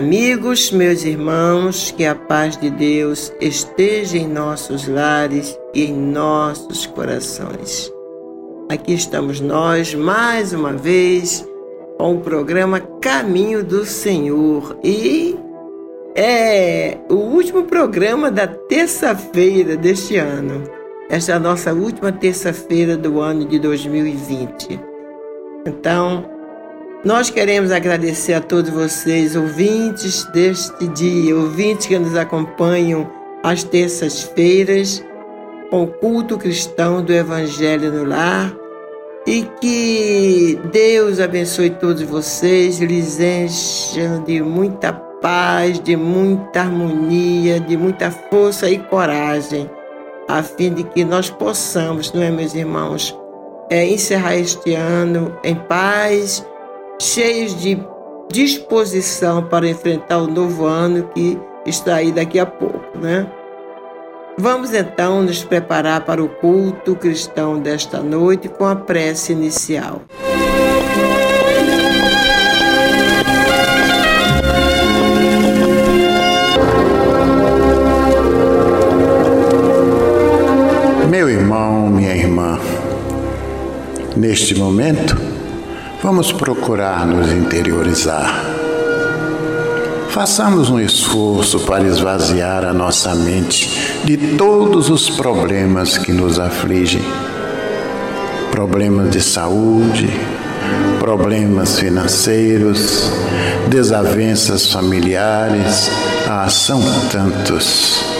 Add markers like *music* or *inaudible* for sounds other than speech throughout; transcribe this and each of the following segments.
Amigos, meus irmãos, que a paz de Deus esteja em nossos lares e em nossos corações. Aqui estamos nós mais uma vez com o programa Caminho do Senhor e é o último programa da terça-feira deste ano. Esta é a nossa última terça-feira do ano de 2020. Então, nós queremos agradecer a todos vocês, ouvintes deste dia, ouvintes que nos acompanham às terças-feiras com o culto cristão do Evangelho no Lar. E que Deus abençoe todos vocês, lhes encha de muita paz, de muita harmonia, de muita força e coragem, a fim de que nós possamos, não é, meus irmãos, é, encerrar este ano em paz cheios de disposição para enfrentar o novo ano que está aí daqui a pouco, né? Vamos então nos preparar para o culto cristão desta noite com a prece inicial. Meu irmão, minha irmã, neste momento, Vamos procurar nos interiorizar. Façamos um esforço para esvaziar a nossa mente de todos os problemas que nos afligem problemas de saúde, problemas financeiros, desavenças familiares. Ah, são tantos.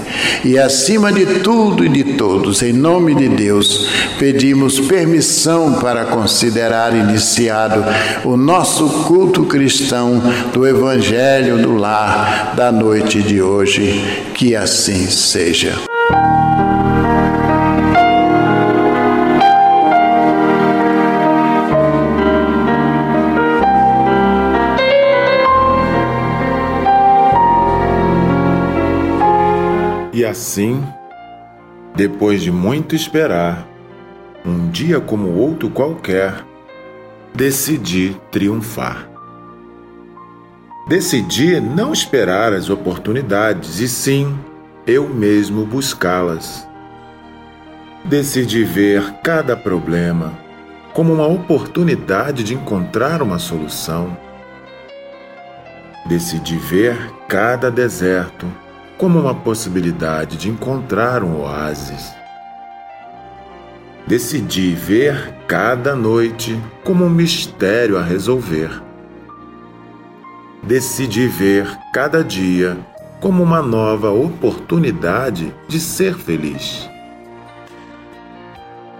e acima de tudo e de todos, em nome de Deus, pedimos permissão para considerar iniciado o nosso culto cristão do Evangelho do Lar da noite de hoje. Que assim seja. Assim, depois de muito esperar, um dia como outro qualquer, decidi triunfar. Decidi não esperar as oportunidades e sim eu mesmo buscá-las. Decidi ver cada problema como uma oportunidade de encontrar uma solução. Decidi ver cada deserto como uma possibilidade de encontrar um oásis. Decidi ver cada noite como um mistério a resolver. Decidi ver cada dia como uma nova oportunidade de ser feliz.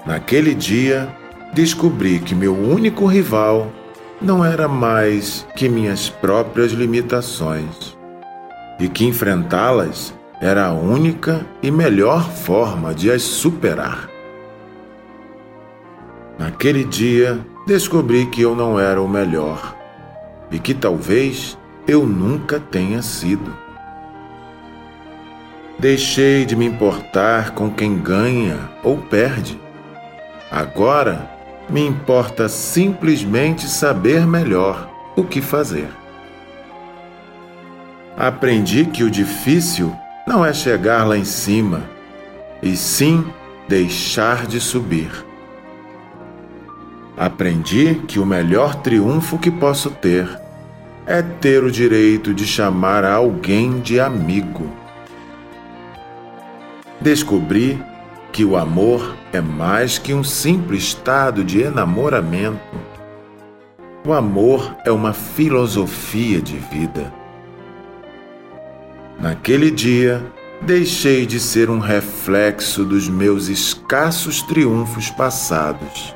Naquele dia, descobri que meu único rival não era mais que minhas próprias limitações e que enfrentá-las era a única e melhor forma de as superar. Naquele dia, descobri que eu não era o melhor e que talvez eu nunca tenha sido. Deixei de me importar com quem ganha ou perde. Agora me importa simplesmente saber melhor o que fazer. Aprendi que o difícil não é chegar lá em cima, e sim deixar de subir. Aprendi que o melhor triunfo que posso ter é ter o direito de chamar alguém de amigo. Descobri que o amor é mais que um simples estado de enamoramento. O amor é uma filosofia de vida. Naquele dia, deixei de ser um reflexo dos meus escassos triunfos passados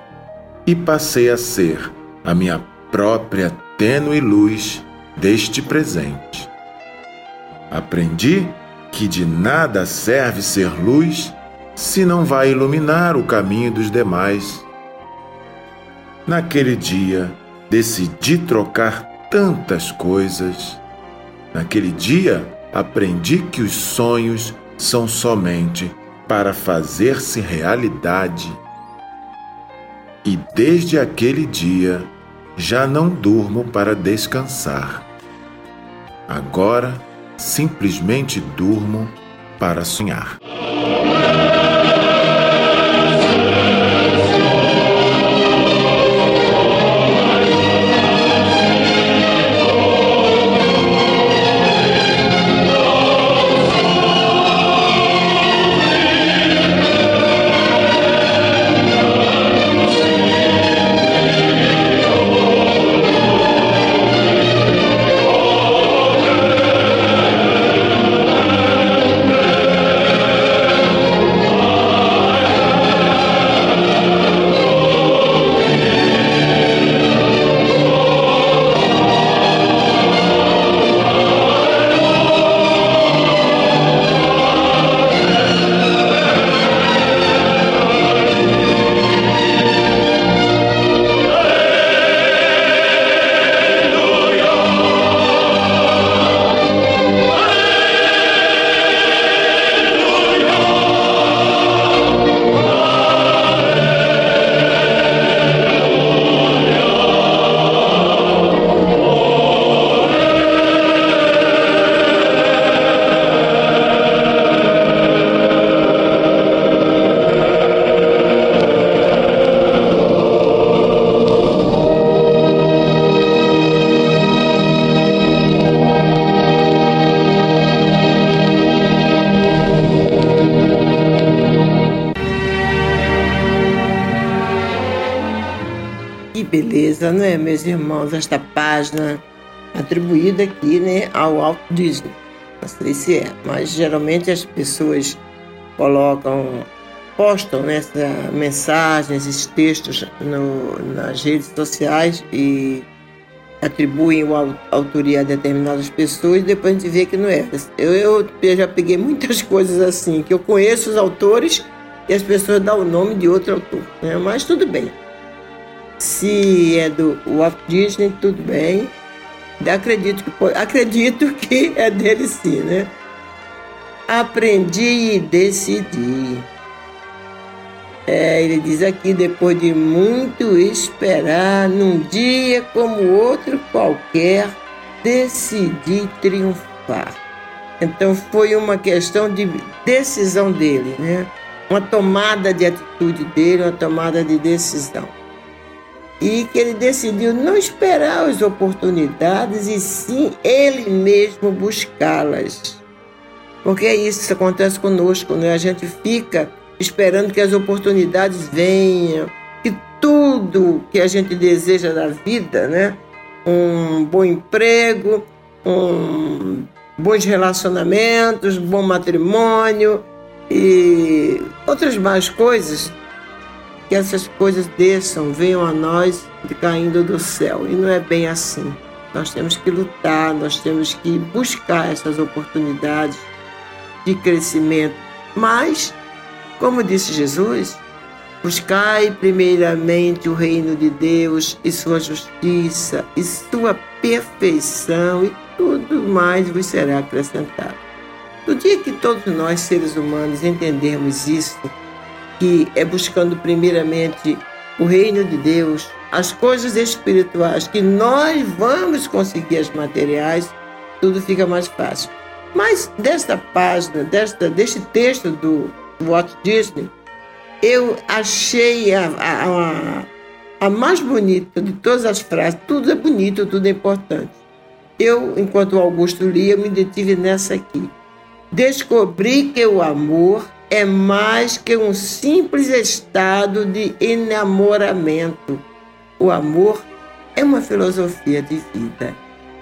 e passei a ser a minha própria tênue luz deste presente. Aprendi que de nada serve ser luz se não vai iluminar o caminho dos demais. Naquele dia, decidi trocar tantas coisas. Naquele dia, aprendi que os sonhos são somente para fazer-se realidade. E desde aquele dia já não durmo para descansar. Agora simplesmente durmo para sonhar. Não é, meus irmãos? Esta página atribuída aqui né, ao Walt Disney. Não sei se é, mas geralmente as pessoas colocam, postam né, mensagens, esses textos no, nas redes sociais e atribuem a autoria a determinadas pessoas e depois a gente vê que não é. Eu, eu já peguei muitas *laughs* coisas assim, que eu conheço os autores e as pessoas dão o nome de outro autor, né? mas tudo bem. Se é do Walt Disney, tudo bem. Acredito que, acredito que é dele sim, né? Aprendi e decidi. É, ele diz aqui, depois de muito esperar, num dia como outro qualquer, decidi triunfar. Então foi uma questão de decisão dele, né? Uma tomada de atitude dele, uma tomada de decisão e que ele decidiu não esperar as oportunidades e sim ele mesmo buscá-las. Porque é isso que acontece conosco, né? A gente fica esperando que as oportunidades venham, que tudo que a gente deseja da vida, né? Um bom emprego, um bons relacionamentos, bom matrimônio e outras mais coisas que essas coisas desçam, venham a nós caindo do céu. E não é bem assim. Nós temos que lutar, nós temos que buscar essas oportunidades de crescimento. Mas, como disse Jesus, buscai primeiramente o reino de Deus e sua justiça e sua perfeição, e tudo mais vos será acrescentado. No dia que todos nós, seres humanos, entendermos isso, que é buscando primeiramente o reino de Deus, as coisas espirituais, que nós vamos conseguir as materiais, tudo fica mais fácil. Mas desta página, desta, deste texto do Walt Disney, eu achei a, a, a, mais bonita de todas as frases. Tudo é bonito, tudo é importante. Eu, enquanto o Augusto lia, me detive nessa aqui. Descobri que o amor é mais que um simples estado de enamoramento. O amor é uma filosofia de vida.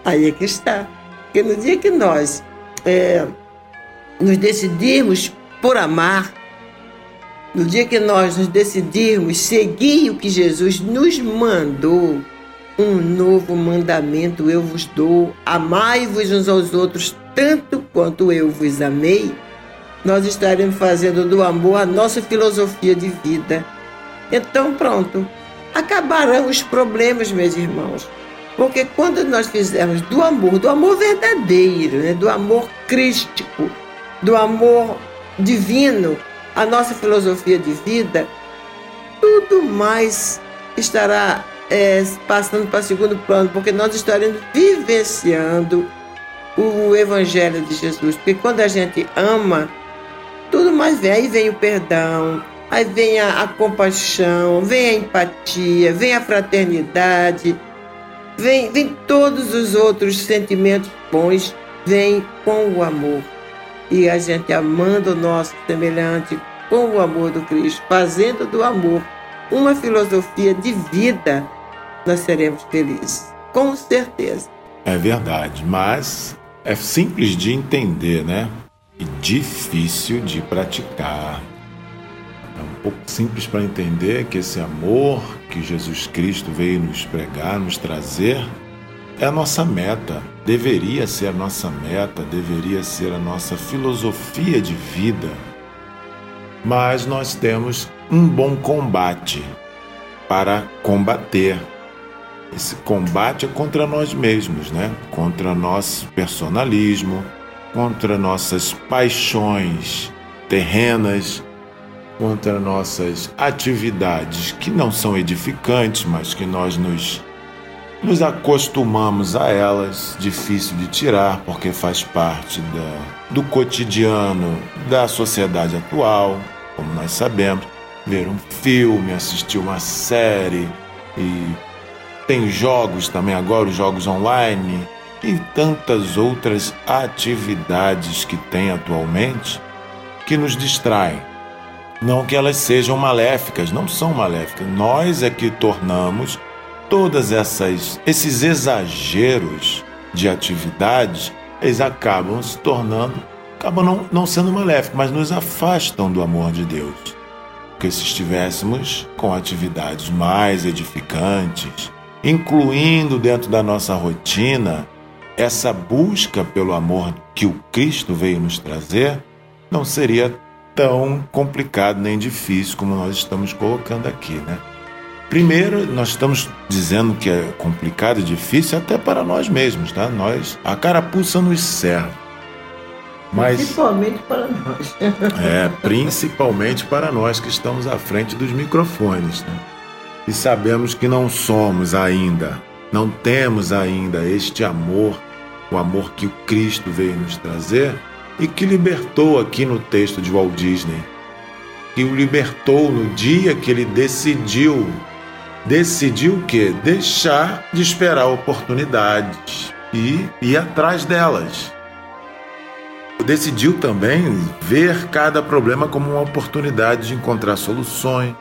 Aí é que está. Porque no dia que nós é, nos decidirmos por amar, no dia que nós nos decidirmos seguir o que Jesus nos mandou, um novo mandamento eu vos dou: amai-vos uns aos outros tanto quanto eu vos amei nós estaremos fazendo do amor a nossa filosofia de vida. Então, pronto, acabarão os problemas, meus irmãos. Porque quando nós fizermos do amor, do amor verdadeiro, né, do amor crístico, do amor divino, a nossa filosofia de vida, tudo mais estará é, passando para segundo plano, porque nós estaremos vivenciando o Evangelho de Jesus. Porque quando a gente ama, tudo mais vem. Aí vem o perdão, aí vem a, a compaixão, vem a empatia, vem a fraternidade, vem, vem todos os outros sentimentos bons, vem com o amor. E a gente amando o nosso semelhante com o amor do Cristo, fazendo do amor uma filosofia de vida, nós seremos felizes. Com certeza. É verdade, mas é simples de entender, né? E difícil de praticar. É um pouco simples para entender que esse amor que Jesus Cristo veio nos pregar, nos trazer, é a nossa meta, deveria ser a nossa meta, deveria ser a nossa filosofia de vida. Mas nós temos um bom combate para combater. Esse combate é contra nós mesmos, né? Contra nosso personalismo, contra nossas paixões terrenas, contra nossas atividades que não são edificantes, mas que nós nos, nos acostumamos a elas, difícil de tirar, porque faz parte da, do cotidiano da sociedade atual, como nós sabemos. Ver um filme, assistir uma série e tem jogos também agora, os jogos online, e tantas outras atividades que tem atualmente que nos distraem. Não que elas sejam maléficas, não são maléficas. Nós é que tornamos todas essas esses exageros de atividades, eles acabam se tornando, acabam não, não sendo maléficos, mas nos afastam do amor de Deus. Porque se estivéssemos com atividades mais edificantes, incluindo dentro da nossa rotina essa busca pelo amor que o Cristo veio nos trazer, não seria tão complicado nem difícil como nós estamos colocando aqui, né? Primeiro, nós estamos dizendo que é complicado e difícil até para nós mesmos, tá? Nós, a carapuça nos serve. Mas, principalmente para nós. *laughs* é, principalmente para nós que estamos à frente dos microfones, né? E sabemos que não somos ainda, não temos ainda este amor, o amor que o Cristo veio nos trazer e que libertou aqui no texto de Walt Disney. Que o libertou no dia que ele decidiu decidiu o quê? Deixar de esperar oportunidades e ir atrás delas. Decidiu também ver cada problema como uma oportunidade de encontrar soluções.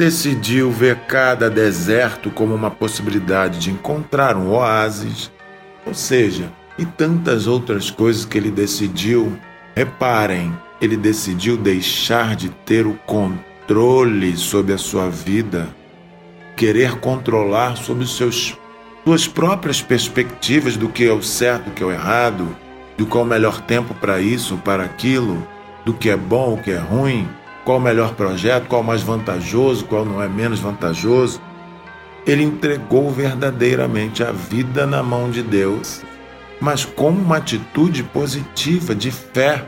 Decidiu ver cada deserto como uma possibilidade de encontrar um oásis. Ou seja, e tantas outras coisas que ele decidiu. Reparem, ele decidiu deixar de ter o controle sobre a sua vida, querer controlar sobre seus suas próprias perspectivas do que é o certo, do que é o errado, do qual é o melhor tempo para isso, para aquilo, do que é bom, o que é ruim, qual o melhor projeto, qual o mais vantajoso, qual não é menos vantajoso. Ele entregou verdadeiramente a vida na mão de Deus, mas com uma atitude positiva de fé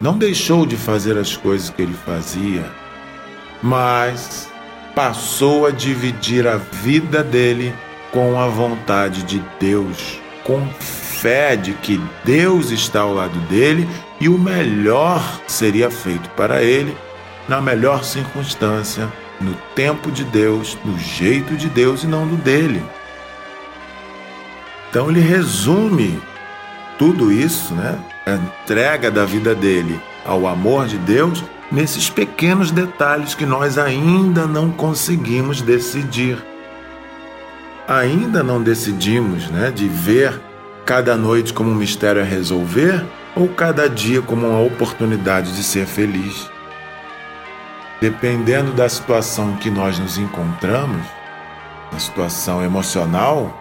não deixou de fazer as coisas que ele fazia, mas passou a dividir a vida dele com a vontade de Deus, com fé de que Deus está ao lado dele e o melhor seria feito para ele na melhor circunstância, no tempo de Deus, no jeito de Deus e não do dele. Então ele resume tudo isso, né? A entrega da vida dele ao amor de Deus nesses pequenos detalhes que nós ainda não conseguimos decidir. Ainda não decidimos, né, de ver cada noite como um mistério a resolver ou cada dia como uma oportunidade de ser feliz. Dependendo da situação que nós nos encontramos, a situação emocional,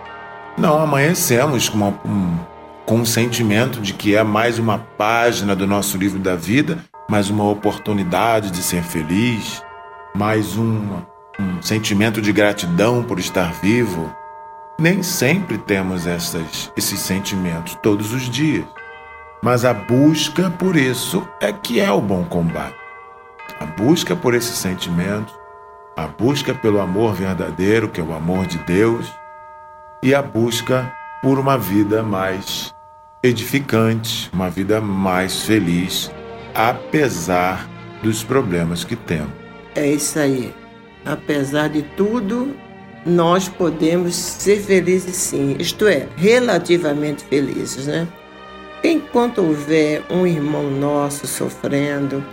não amanhecemos com uma, um, com um sentimento de que é mais uma página do nosso livro da vida, mais uma oportunidade de ser feliz, mais um, um sentimento de gratidão por estar vivo. Nem sempre temos essas, esses sentimentos todos os dias, mas a busca por isso é que é o bom combate. A busca por esses sentimentos, a busca pelo amor verdadeiro, que é o amor de Deus, e a busca por uma vida mais edificante, uma vida mais feliz, apesar dos problemas que temos. É isso aí. Apesar de tudo, nós podemos ser felizes sim, isto é, relativamente felizes, né? Enquanto houver um irmão nosso sofrendo,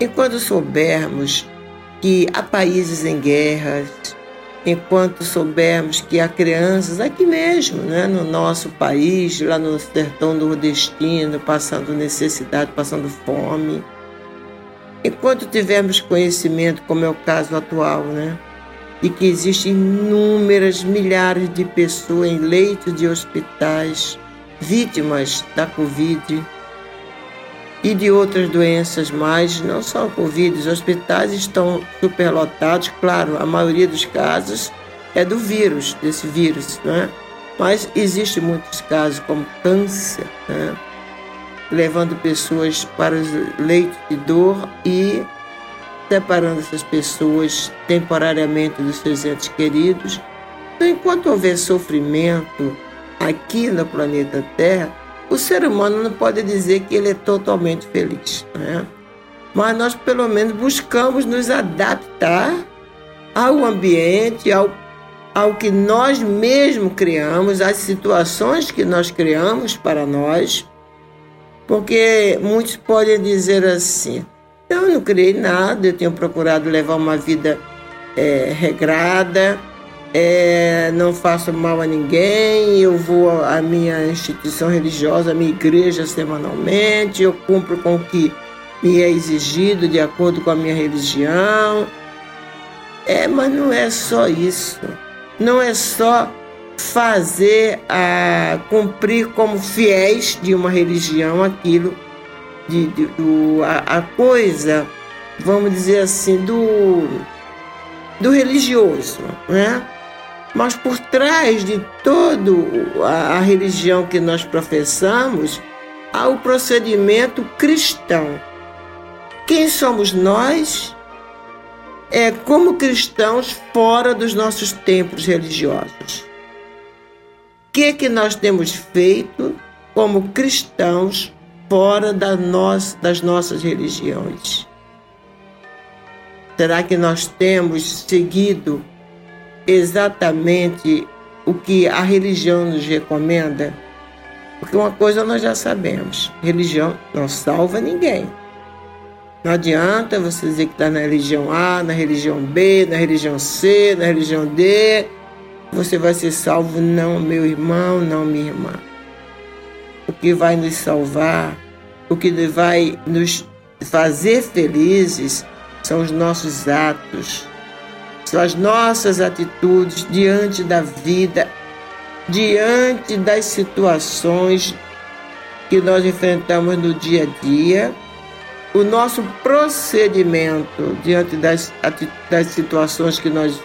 enquanto soubermos que há países em guerras, enquanto soubermos que há crianças aqui mesmo, né, no nosso país, lá no sertão nordestino, passando necessidade, passando fome. Enquanto tivermos conhecimento, como é o caso atual, né, de que existem inúmeras, milhares de pessoas em leitos de hospitais, vítimas da Covid, e de outras doenças mais, não só o Covid. Os hospitais estão superlotados, claro, a maioria dos casos é do vírus, desse vírus, né? Mas existem muitos casos como câncer, né? levando pessoas para os leitos de dor e separando essas pessoas temporariamente dos seus entes queridos. Então, enquanto houver sofrimento aqui no planeta Terra, o ser humano não pode dizer que ele é totalmente feliz, né? mas nós pelo menos buscamos nos adaptar ao ambiente, ao, ao que nós mesmos criamos, às situações que nós criamos para nós, porque muitos podem dizer assim: eu não criei nada, eu tenho procurado levar uma vida é, regrada, é, não faço mal a ninguém, eu vou à minha instituição religiosa, à minha igreja semanalmente, eu cumpro com o que me é exigido de acordo com a minha religião. É, mas não é só isso. Não é só fazer a cumprir como fiéis de uma religião aquilo de, de do, a, a coisa, vamos dizer assim, do do religioso, né? Mas por trás de toda a, religião que nós professamos, há o procedimento cristão. Quem somos nós? É como cristãos fora dos nossos templos religiosos. O que, que nós temos feito como cristãos fora da nós, das nossas religiões? Será que nós temos seguido exatamente o que a religião nos recomenda? Porque uma coisa nós já sabemos: religião não salva ninguém. Não adianta você dizer que está na religião A, na religião B, na religião C, na religião D. Você vai ser salvo, não, meu irmão, não, minha irmã. O que vai nos salvar, o que vai nos fazer felizes são os nossos atos, são as nossas atitudes diante da vida, diante das situações que nós enfrentamos no dia a dia, o nosso procedimento diante das, das situações que nós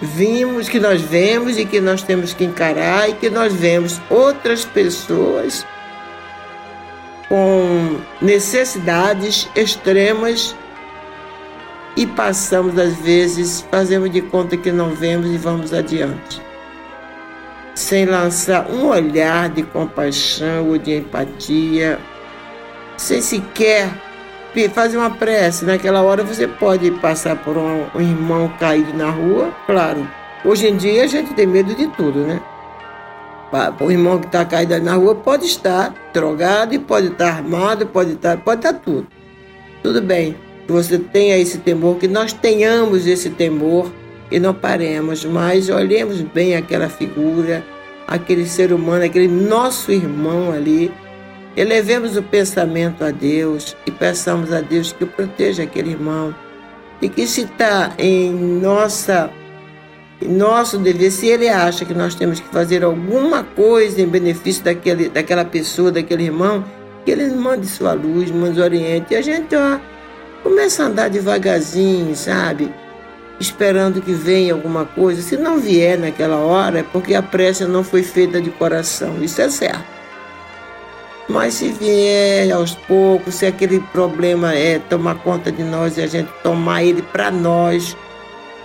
vimos, que nós vemos e que nós temos que encarar e que nós vemos outras pessoas com necessidades extremas e passamos às vezes, fazemos de conta que não vemos e vamos adiante. Sem lançar um olhar de compaixão ou de empatia, sem sequer fazer uma prece. Naquela hora você pode passar por um, um irmão caído na rua, claro. Hoje em dia a gente tem medo de tudo, né? O irmão que está caído na rua pode estar drogado pode estar armado, pode estar, pode estar tudo. Tudo bem você tenha esse temor, que nós tenhamos esse temor e não paremos, mas olhemos bem aquela figura, aquele ser humano, aquele nosso irmão ali. Elevemos o pensamento a Deus e peçamos a Deus que proteja aquele irmão. E que se está em nossa nosso dever, se ele acha que nós temos que fazer alguma coisa em benefício daquele, daquela pessoa, daquele irmão, que ele mande sua luz, nos oriente. E a gente, ó, Começa a andar devagarzinho, sabe? Esperando que venha alguma coisa. Se não vier naquela hora, é porque a prece não foi feita de coração. Isso é certo. Mas se vier aos poucos, se aquele problema é tomar conta de nós e a gente tomar ele para nós,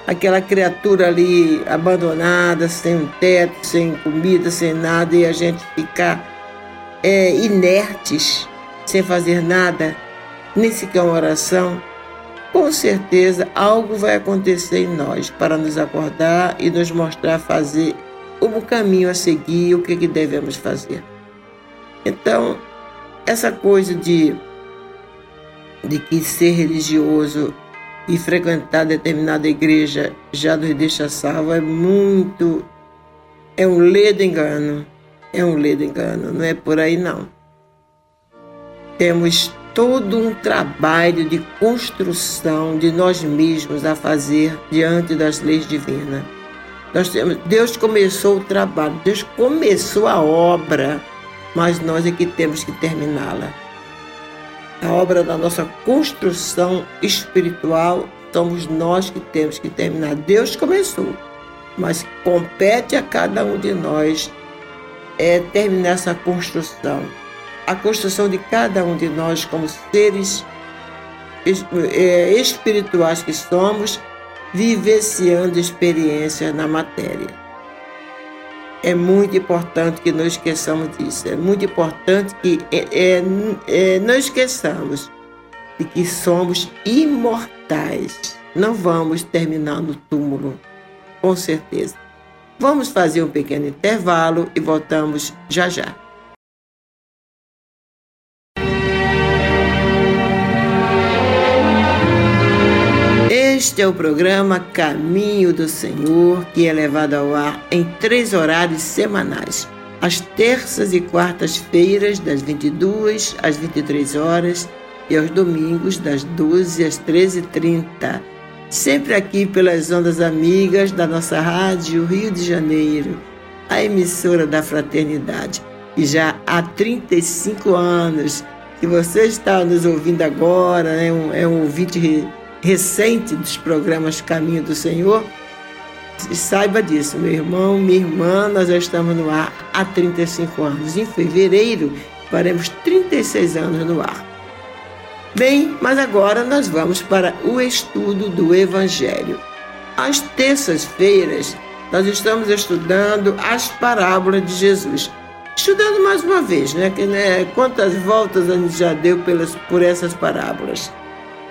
aquela criatura ali abandonada, sem um teto, sem comida, sem nada, e a gente ficar é, inertes, sem fazer nada, nem sequer uma oração, com certeza algo vai acontecer em nós para nos acordar e nos mostrar fazer o caminho a seguir, o que, que devemos fazer. Então, essa coisa de, de que ser religioso e frequentar determinada igreja já nos deixa salvo é muito. é um ledo engano. É um ledo engano, não é por aí não. Temos todo um trabalho de construção de nós mesmos a fazer diante das leis divinas. Nós temos, Deus começou o trabalho, Deus começou a obra, mas nós é que temos que terminá-la. A obra da nossa construção espiritual somos nós que temos que terminar. Deus começou, mas compete a cada um de nós é terminar essa construção a construção de cada um de nós como seres é, espirituais que somos, vivenciando experiências na matéria. É muito importante que não esqueçamos disso. É muito importante que é, é, é, não esqueçamos de que somos imortais. Não vamos terminar no túmulo, com certeza. Vamos fazer um pequeno intervalo e voltamos já já. Este é o programa Caminho do Senhor, que é levado ao ar em três horários semanais. Às terças e quartas-feiras, das 22 às 23 horas, e aos domingos, das 12 às 13h30. Sempre aqui pelas ondas amigas da nossa rádio Rio de Janeiro, a emissora da Fraternidade. E já há 35 anos que você está nos ouvindo agora, né? é um ouvinte recente dos programas Caminho do Senhor, saiba disso, meu irmão, minha irmã, nós já estamos no ar há 35 anos. Em fevereiro, faremos 36 anos no ar. Bem, mas agora nós vamos para o estudo do Evangelho. Às terças-feiras, nós estamos estudando as parábolas de Jesus. Estudando mais uma vez, né? Né quantas voltas a gente já deu pelas, por essas parábolas.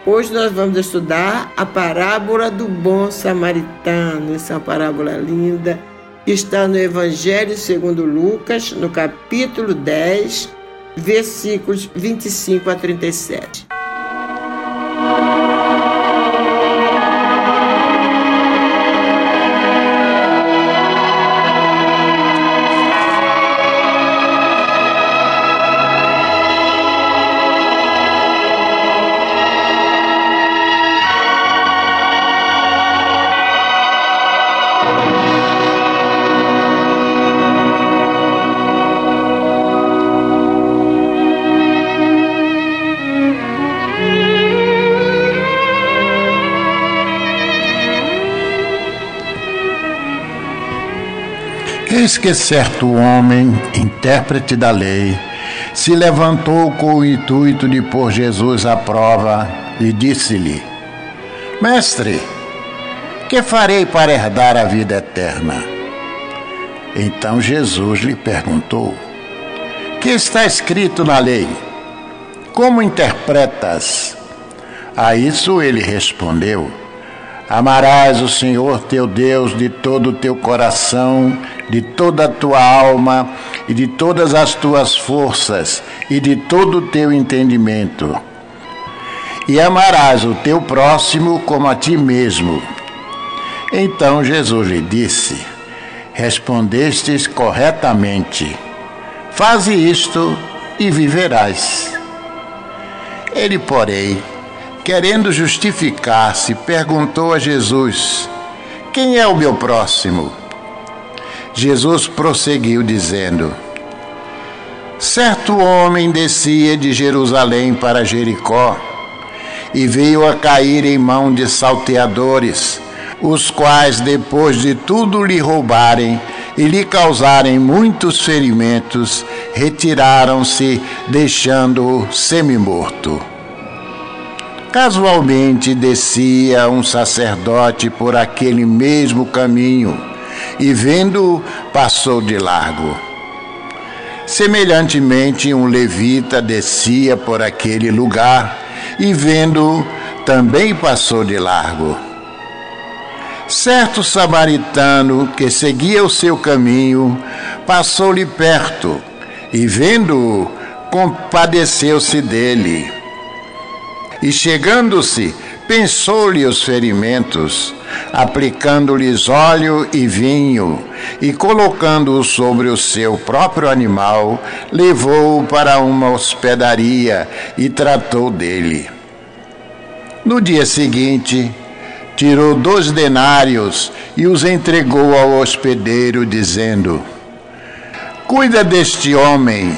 Hoje nós vamos estudar a parábola do bom samaritano. Essa é parábola linda está no Evangelho segundo Lucas, no capítulo 10, versículos 25 a 37. Eis que certo homem, intérprete da lei, se levantou com o intuito de pôr Jesus à prova e disse-lhe: Mestre, que farei para herdar a vida eterna? Então Jesus lhe perguntou: Que está escrito na lei? Como interpretas? A isso ele respondeu: Amarás o Senhor teu Deus de todo o teu coração, de toda a tua alma e de todas as tuas forças e de todo o teu entendimento. E amarás o teu próximo como a ti mesmo. Então Jesus lhe disse: Respondestes corretamente. Faze isto e viverás. Ele, porém, querendo justificar-se, perguntou a Jesus: Quem é o meu próximo? Jesus prosseguiu dizendo: Certo homem descia de Jerusalém para Jericó e veio a cair em mão de salteadores, os quais, depois de tudo lhe roubarem e lhe causarem muitos ferimentos, retiraram-se, deixando-o semi-morto. Casualmente descia um sacerdote por aquele mesmo caminho e, vendo-o, passou de largo. Semelhantemente, um levita descia por aquele lugar e, vendo-o, também passou de largo. Certo samaritano que seguia o seu caminho passou-lhe perto e, vendo-o, compadeceu-se dele e chegando-se, pensou-lhe os ferimentos, aplicando-lhes óleo e vinho, e colocando-o sobre o seu próprio animal, levou-o para uma hospedaria e tratou dele. No dia seguinte, tirou dois denários e os entregou ao hospedeiro, dizendo: Cuida deste homem,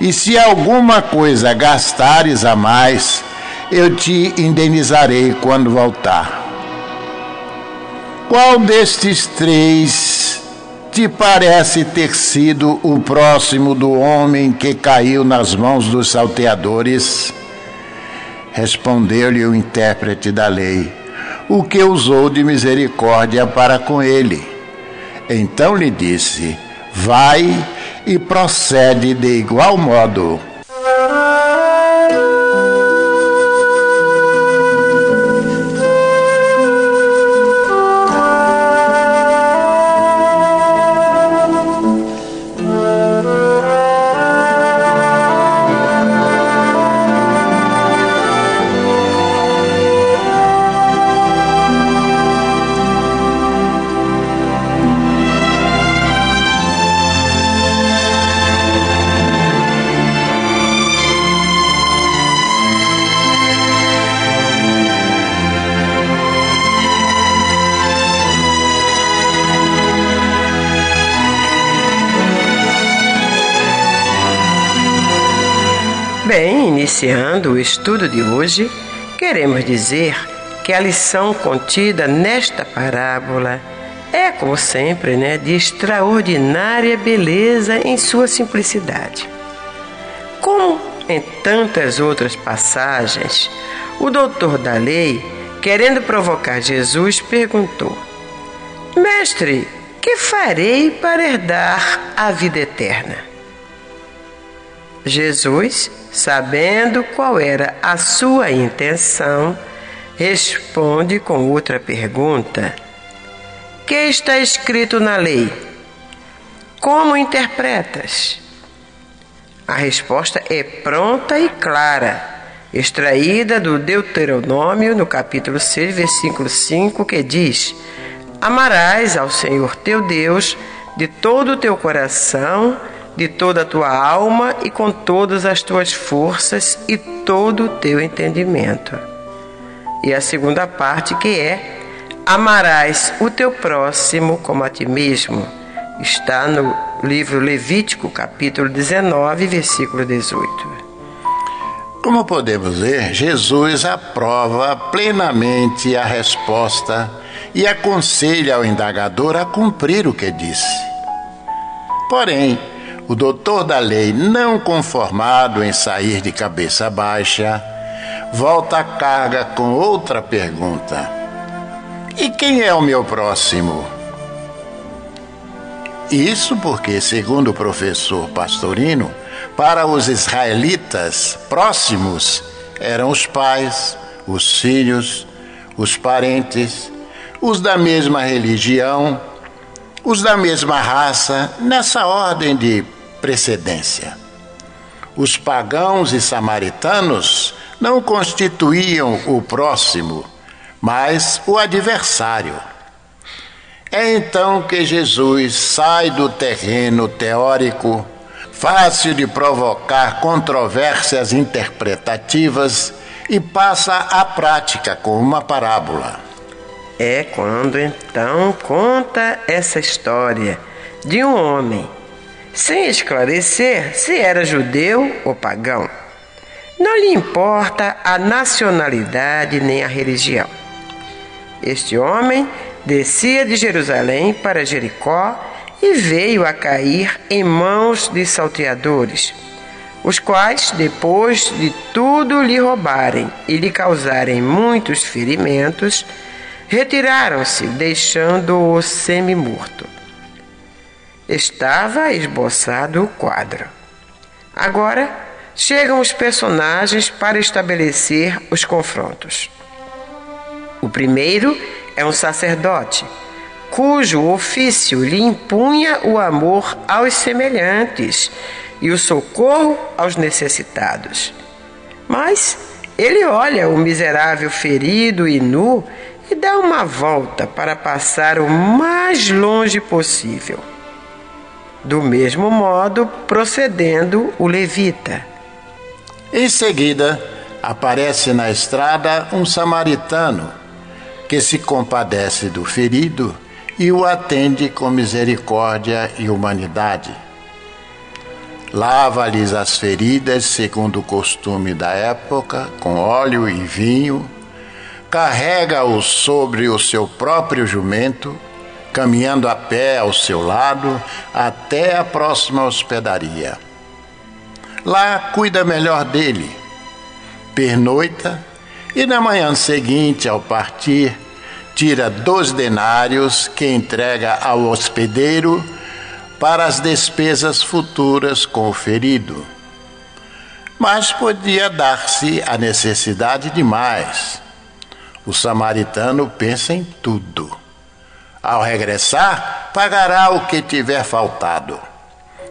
e se alguma coisa gastares a mais, eu te indenizarei quando voltar. Qual destes três te parece ter sido o próximo do homem que caiu nas mãos dos salteadores? Respondeu-lhe o intérprete da lei, o que usou de misericórdia para com ele. Então lhe disse: Vai e procede de igual modo. Iniciando o estudo de hoje, queremos dizer que a lição contida nesta parábola é, como sempre, né, de extraordinária beleza em sua simplicidade. Como em tantas outras passagens, o doutor da lei, querendo provocar Jesus, perguntou: Mestre, que farei para herdar a vida eterna? Jesus, sabendo qual era a sua intenção, responde com outra pergunta: Que está escrito na lei? Como interpretas? A resposta é pronta e clara, extraída do Deuteronômio, no capítulo 6, versículo 5, que diz: Amarás ao Senhor teu Deus de todo o teu coração, de toda a tua alma e com todas as tuas forças e todo o teu entendimento. E a segunda parte que é: Amarás o teu próximo como a ti mesmo. Está no livro Levítico, capítulo 19, versículo 18. Como podemos ver, Jesus aprova plenamente a resposta e aconselha ao indagador a cumprir o que disse. Porém, o doutor da lei, não conformado em sair de cabeça baixa, volta a carga com outra pergunta: E quem é o meu próximo? Isso porque, segundo o professor Pastorino, para os israelitas próximos eram os pais, os filhos, os parentes, os da mesma religião, os da mesma raça, nessa ordem de precedência. Os pagãos e samaritanos não constituíam o próximo, mas o adversário. É então que Jesus sai do terreno teórico, fácil de provocar controvérsias interpretativas, e passa à prática com uma parábola. É quando então conta essa história de um homem, sem esclarecer se era judeu ou pagão. Não lhe importa a nacionalidade nem a religião. Este homem descia de Jerusalém para Jericó e veio a cair em mãos de salteadores, os quais, depois de tudo lhe roubarem e lhe causarem muitos ferimentos, retiraram-se, deixando-o semi-morto. Estava esboçado o quadro. Agora chegam os personagens para estabelecer os confrontos. O primeiro é um sacerdote, cujo ofício lhe impunha o amor aos semelhantes e o socorro aos necessitados. Mas ele olha o miserável ferido e nu e dá uma volta para passar o mais longe possível. Do mesmo modo, procedendo o levita. Em seguida, aparece na estrada um samaritano que se compadece do ferido e o atende com misericórdia e humanidade. Lava-lhes as feridas segundo o costume da época, com óleo e vinho, carrega-o sobre o seu próprio jumento, caminhando a pé ao seu lado até a próxima hospedaria. Lá cuida melhor dele, pernoita e na manhã seguinte, ao partir, tira dois denários que entrega ao hospedeiro para as despesas futuras com o ferido. Mas podia dar-se a necessidade de mais. O samaritano pensa em tudo. Ao regressar, pagará o que tiver faltado.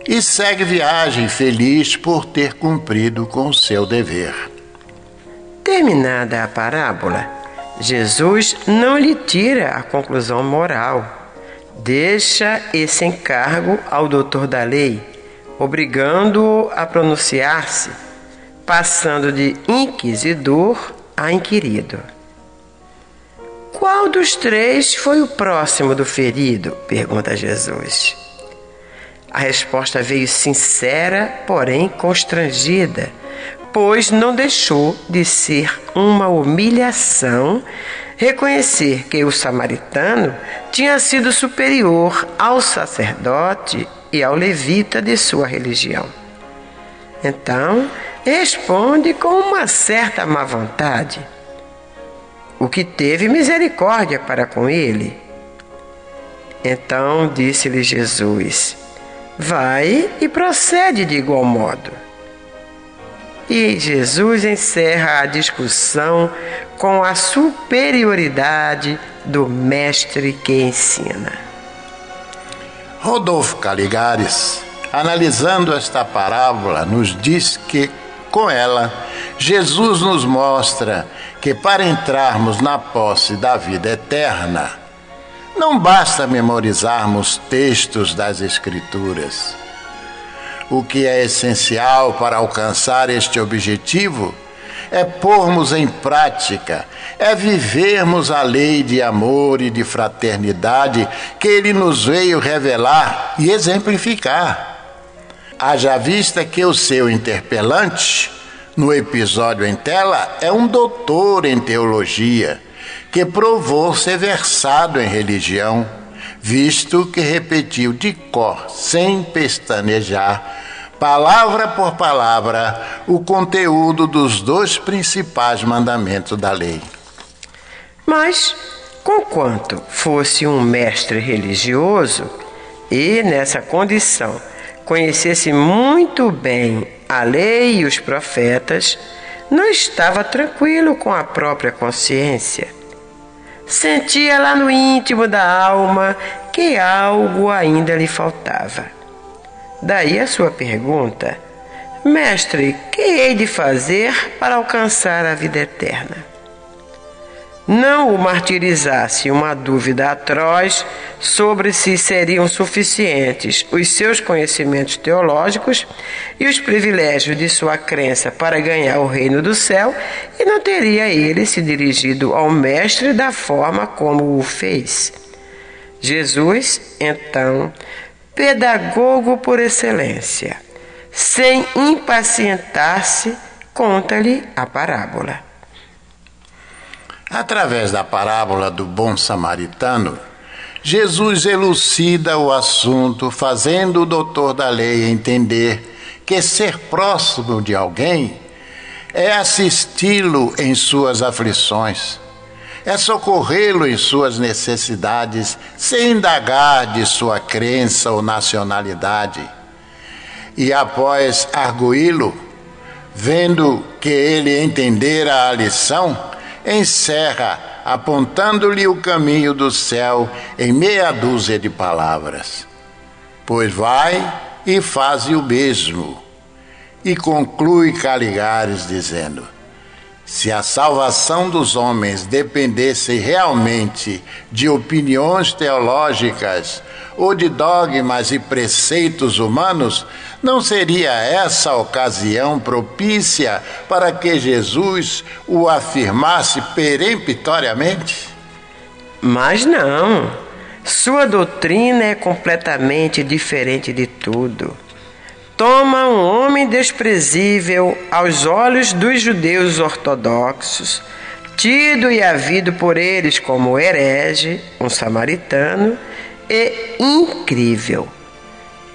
E segue viagem feliz por ter cumprido com seu dever. Terminada a parábola, Jesus não lhe tira a conclusão moral. Deixa esse encargo ao doutor da lei, obrigando-o a pronunciar-se, passando de inquisidor a inquirido. Qual dos três foi o próximo do ferido? pergunta Jesus. A resposta veio sincera, porém constrangida pois não deixou de ser uma humilhação reconhecer que o samaritano tinha sido superior ao sacerdote e ao levita de sua religião. Então, responde com uma certa má vontade: O que teve misericórdia para com ele? Então disse-lhe Jesus: Vai e procede de igual modo. E Jesus encerra a discussão com a superioridade do mestre que ensina. Rodolfo Caligares, analisando esta parábola, nos diz que, com ela, Jesus nos mostra que para entrarmos na posse da vida eterna, não basta memorizarmos textos das Escrituras o que é essencial para alcançar este objetivo é pormos em prática, é vivermos a lei de amor e de fraternidade que ele nos veio revelar e exemplificar. Haja vista que o seu interpelante, no episódio em tela, é um doutor em teologia, que provou ser versado em religião visto que repetiu de cor, sem pestanejar, palavra por palavra, o conteúdo dos dois principais mandamentos da lei. Mas, conquanto fosse um mestre religioso e, nessa condição, conhecesse muito bem a lei e os profetas, não estava tranquilo com a própria consciência Sentia lá no íntimo da alma que algo ainda lhe faltava. Daí a sua pergunta: Mestre, que hei de fazer para alcançar a vida eterna? Não o martirizasse uma dúvida atroz sobre se seriam suficientes os seus conhecimentos teológicos e os privilégios de sua crença para ganhar o reino do céu, e não teria ele se dirigido ao Mestre da forma como o fez. Jesus, então, pedagogo por excelência, sem impacientar-se, conta-lhe a parábola. Através da parábola do bom samaritano, Jesus elucida o assunto, fazendo o doutor da lei entender que ser próximo de alguém é assisti-lo em suas aflições, é socorrê-lo em suas necessidades, sem indagar de sua crença ou nacionalidade. E após arguí-lo, vendo que ele entendera a lição, encerra apontando-lhe o caminho do céu em meia dúzia de palavras. Pois vai e faz o mesmo. E conclui Caligares dizendo: se a salvação dos homens dependesse realmente de opiniões teológicas ou de dogmas e preceitos humanos, não seria essa a ocasião propícia para que Jesus o afirmasse peremptoriamente? Mas não. Sua doutrina é completamente diferente de tudo toma um homem desprezível aos olhos dos judeus ortodoxos, tido e havido por eles como herege, um samaritano, e incrível.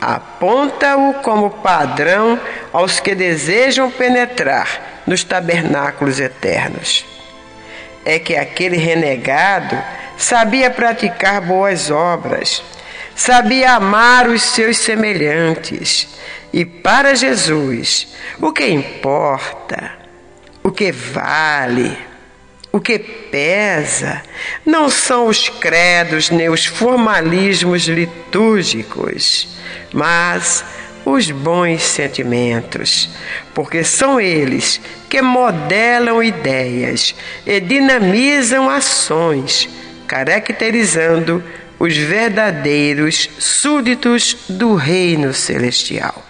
Aponta-o como padrão aos que desejam penetrar nos tabernáculos eternos. É que aquele renegado sabia praticar boas obras, sabia amar os seus semelhantes e para Jesus, o que importa, o que vale, o que pesa, não são os credos nem os formalismos litúrgicos, mas os bons sentimentos, porque são eles que modelam ideias e dinamizam ações, caracterizando os verdadeiros súditos do reino celestial.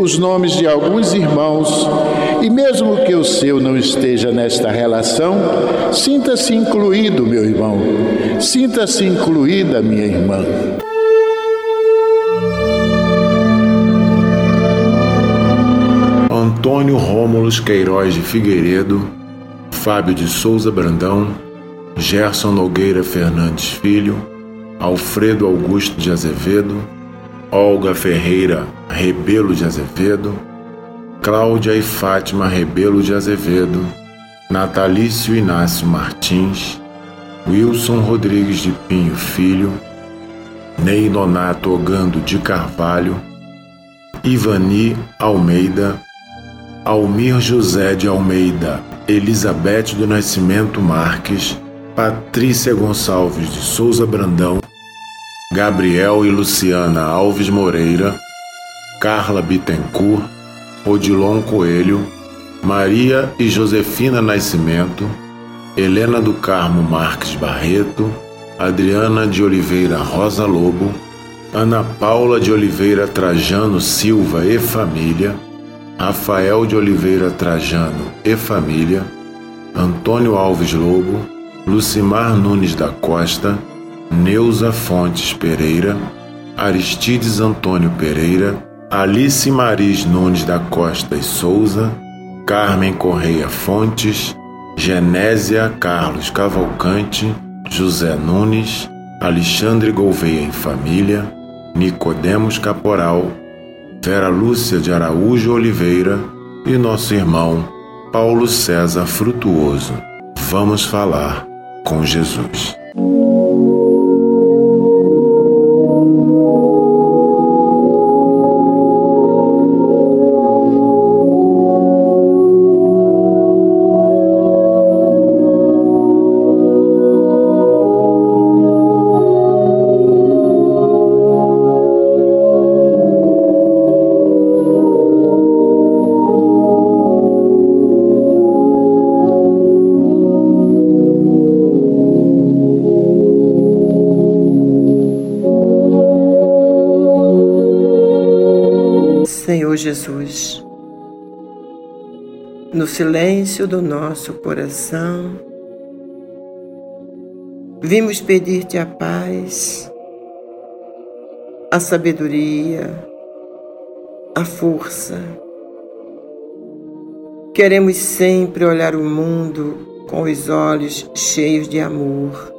os nomes de alguns irmãos e, mesmo que o seu não esteja nesta relação, sinta-se incluído, meu irmão, sinta-se incluída, minha irmã. Antônio Rômulos Queiroz de Figueiredo, Fábio de Souza Brandão, Gerson Nogueira Fernandes Filho, Alfredo Augusto de Azevedo, Olga Ferreira Rebelo de Azevedo, Cláudia e Fátima Rebelo de Azevedo, Natalício Inácio Martins, Wilson Rodrigues de Pinho Filho, Ney Nonato Ogando de Carvalho, Ivani Almeida, Almir José de Almeida, Elizabeth do Nascimento Marques, Patrícia Gonçalves de Souza Brandão, Gabriel e Luciana Alves Moreira, Carla Bittencourt, Odilon Coelho, Maria e Josefina Nascimento, Helena do Carmo Marques Barreto, Adriana de Oliveira Rosa Lobo, Ana Paula de Oliveira Trajano Silva e família, Rafael de Oliveira Trajano e família, Antônio Alves Lobo, Lucimar Nunes da Costa, Neuza Fontes Pereira, Aristides Antônio Pereira, Alice Maris Nunes da Costa e Souza, Carmen Correia Fontes, Genésia Carlos Cavalcante, José Nunes, Alexandre Gouveia em Família, Nicodemos Caporal, Vera Lúcia de Araújo Oliveira e nosso irmão Paulo César Frutuoso. Vamos falar com Jesus. Jesus. No silêncio do nosso coração, vimos pedir-te a paz, a sabedoria, a força. Queremos sempre olhar o mundo com os olhos cheios de amor.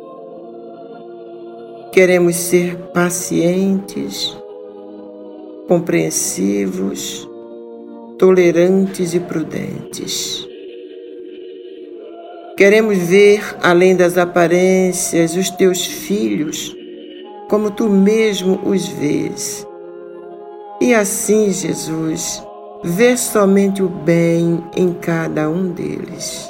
Queremos ser pacientes compreensivos, tolerantes e prudentes. Queremos ver, além das aparências, os teus filhos como tu mesmo os vês. E assim, Jesus, vê somente o bem em cada um deles.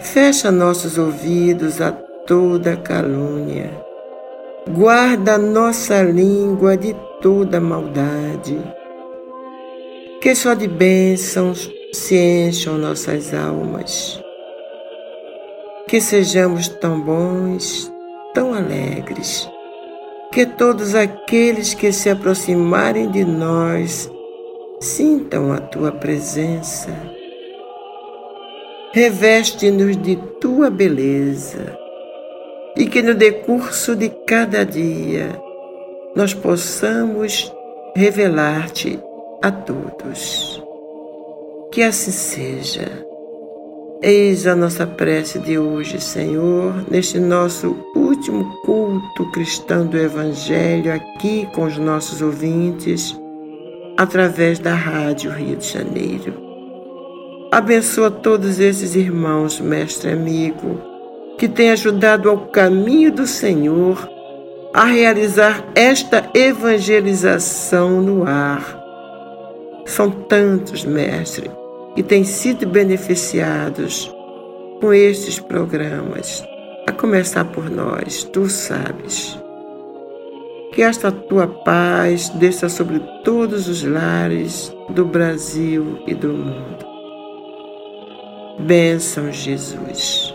Fecha nossos ouvidos a toda calúnia. Guarda nossa língua de toda maldade. Que só de bênçãos se encham nossas almas. Que sejamos tão bons, tão alegres, que todos aqueles que se aproximarem de nós sintam a tua presença. Reveste-nos de tua beleza e que no decurso de cada dia nós possamos revelar-te a todos. Que assim seja. Eis a nossa prece de hoje, Senhor, neste nosso último culto cristão do Evangelho, aqui com os nossos ouvintes, através da Rádio Rio de Janeiro. Abençoa todos esses irmãos, mestre amigo, que têm ajudado ao caminho do Senhor a realizar esta evangelização no ar. São tantos, mestre e têm sido beneficiados com estes programas, a começar por nós, tu sabes. Que esta tua paz desça sobre todos os lares do Brasil e do mundo. Bênção, Jesus.